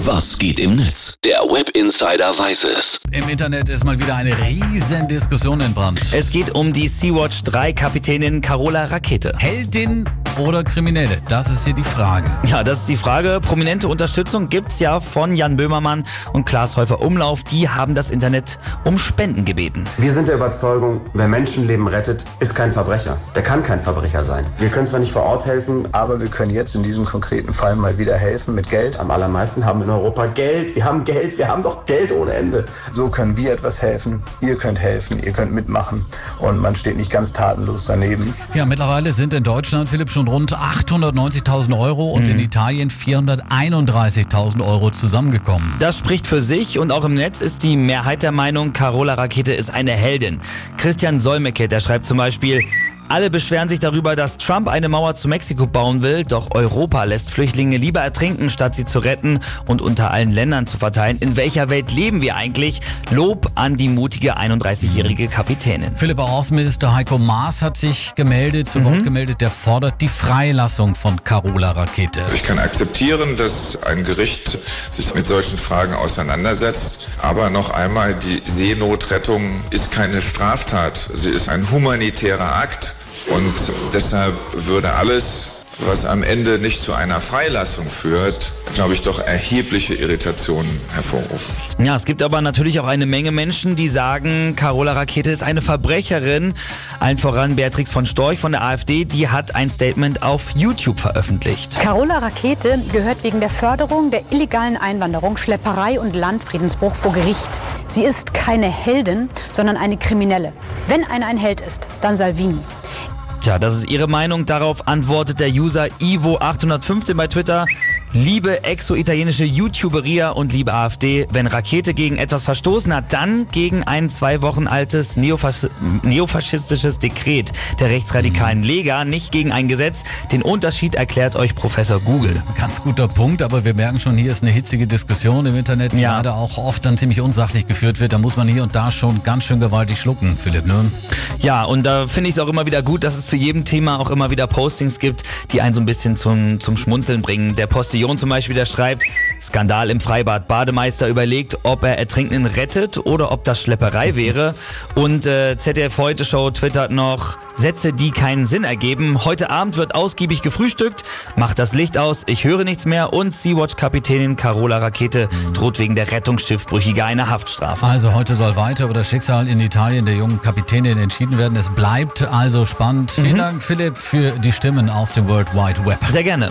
Was geht im Netz? Der Web Insider weiß es. Im Internet ist mal wieder eine riesen Diskussion entbrannt. Es geht um die Sea-Watch 3 Kapitänin Carola Rakete. Heldin oder Kriminelle? Das ist hier die Frage. Ja, das ist die Frage. Prominente Unterstützung gibt's ja von Jan Böhmermann und Klaas Häufer Umlauf. Die haben das Internet um Spenden gebeten. Wir sind der Überzeugung, wer Menschenleben rettet, ist kein Verbrecher. Der kann kein Verbrecher sein. Wir können zwar nicht vor Ort helfen, Aber wir können jetzt in diesem konkreten Fall mal wieder helfen mit Geld. am allermeisten haben wir in Europa Geld. Wir haben Geld. Wir haben doch Geld ohne Ende. So können wir etwas helfen. Ihr könnt helfen, ihr könnt mitmachen. Und man steht nicht ganz tatenlos daneben. Ja, mittlerweile sind in Deutschland, Philipp, schon rund 890.000 Euro und in Italien 431.000 Euro zusammengekommen. Das spricht für sich und auch im Netz ist die Mehrheit der Meinung, Carola Rakete ist eine Heldin. Christian Solmecke, der schreibt zum Beispiel, alle beschweren sich darüber, dass Trump eine Mauer zu Mexiko bauen will, doch Europa lässt Flüchtlinge lieber ertrinken, statt sie zu retten und unter allen Ländern zu verteilen. In welcher Welt leben wir eigentlich? Lob an die mutige 31-jährige Kapitänin. Philipp Außenminister Heiko Maas hat sich gemeldet, zu Wort gemeldet, der fordert die Freilassung von Carola Rakete. Ich kann akzeptieren, dass ein Gericht sich mit solchen Fragen auseinandersetzt. Aber noch einmal, die Seenotrettung ist keine Straftat. Sie ist ein humanitärer Akt. Und deshalb würde alles, was am Ende nicht zu einer Freilassung führt, glaube ich, doch erhebliche Irritationen hervorrufen. Ja, es gibt aber natürlich auch eine Menge Menschen, die sagen, Carola Rakete ist eine Verbrecherin. Allen voran Beatrix von Storch von der AfD, die hat ein Statement auf YouTube veröffentlicht. Carola Rakete gehört wegen der Förderung der illegalen Einwanderung, Schlepperei und Landfriedensbruch vor Gericht. Sie ist keine Heldin, sondern eine Kriminelle. Wenn einer ein Held ist, dann Salvini. Tja, das ist ihre Meinung. Darauf antwortet der User Ivo815 bei Twitter. Liebe exo-italienische YouTuberia und liebe AfD, wenn Rakete gegen etwas verstoßen hat, dann gegen ein zwei Wochen altes neofas neofaschistisches Dekret der rechtsradikalen Lega, nicht gegen ein Gesetz. Den Unterschied erklärt euch Professor Google. Ganz guter Punkt, aber wir merken schon, hier ist eine hitzige Diskussion im Internet, die Ja. gerade auch oft dann ziemlich unsachlich geführt wird. Da muss man hier und da schon ganz schön gewaltig schlucken, Philipp. Ne? Ja, und da finde ich es auch immer wieder gut, dass es zu jedem Thema auch immer wieder Postings gibt, die einen so ein bisschen zum, zum Schmunzeln bringen. Der Postillon zum Beispiel, der schreibt, Skandal im Freibad. Bademeister überlegt, ob er Ertrinkenden rettet oder ob das Schlepperei wäre. Und äh, ZDF Heute Show twittert noch, Sätze, die keinen Sinn ergeben. Heute Abend wird ausgiebig gefrühstückt, macht das Licht aus, ich höre nichts mehr und Sea-Watch-Kapitänin Carola Rakete droht wegen der Rettungsschiffbrüchige eine Haftstrafe. Also heute soll weiter über das Schicksal in Italien der jungen Kapitänin entschieden werden. Es bleibt also spannend. Vielen Dank, Philipp, für die Stimmen aus dem World Wide Web. Sehr gerne.